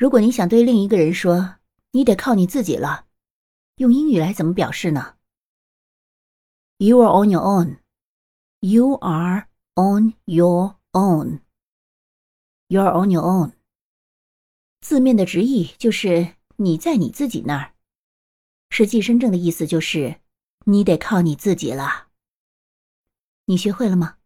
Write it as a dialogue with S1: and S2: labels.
S1: 如果你想对另一个人说你得靠你自己了用英语来怎么表示呢？You are on your own. You are on your own. You are on your own. 字面的直译就是你在你自己那儿。实际真正的意思就是你得靠你自己了。你学会了吗？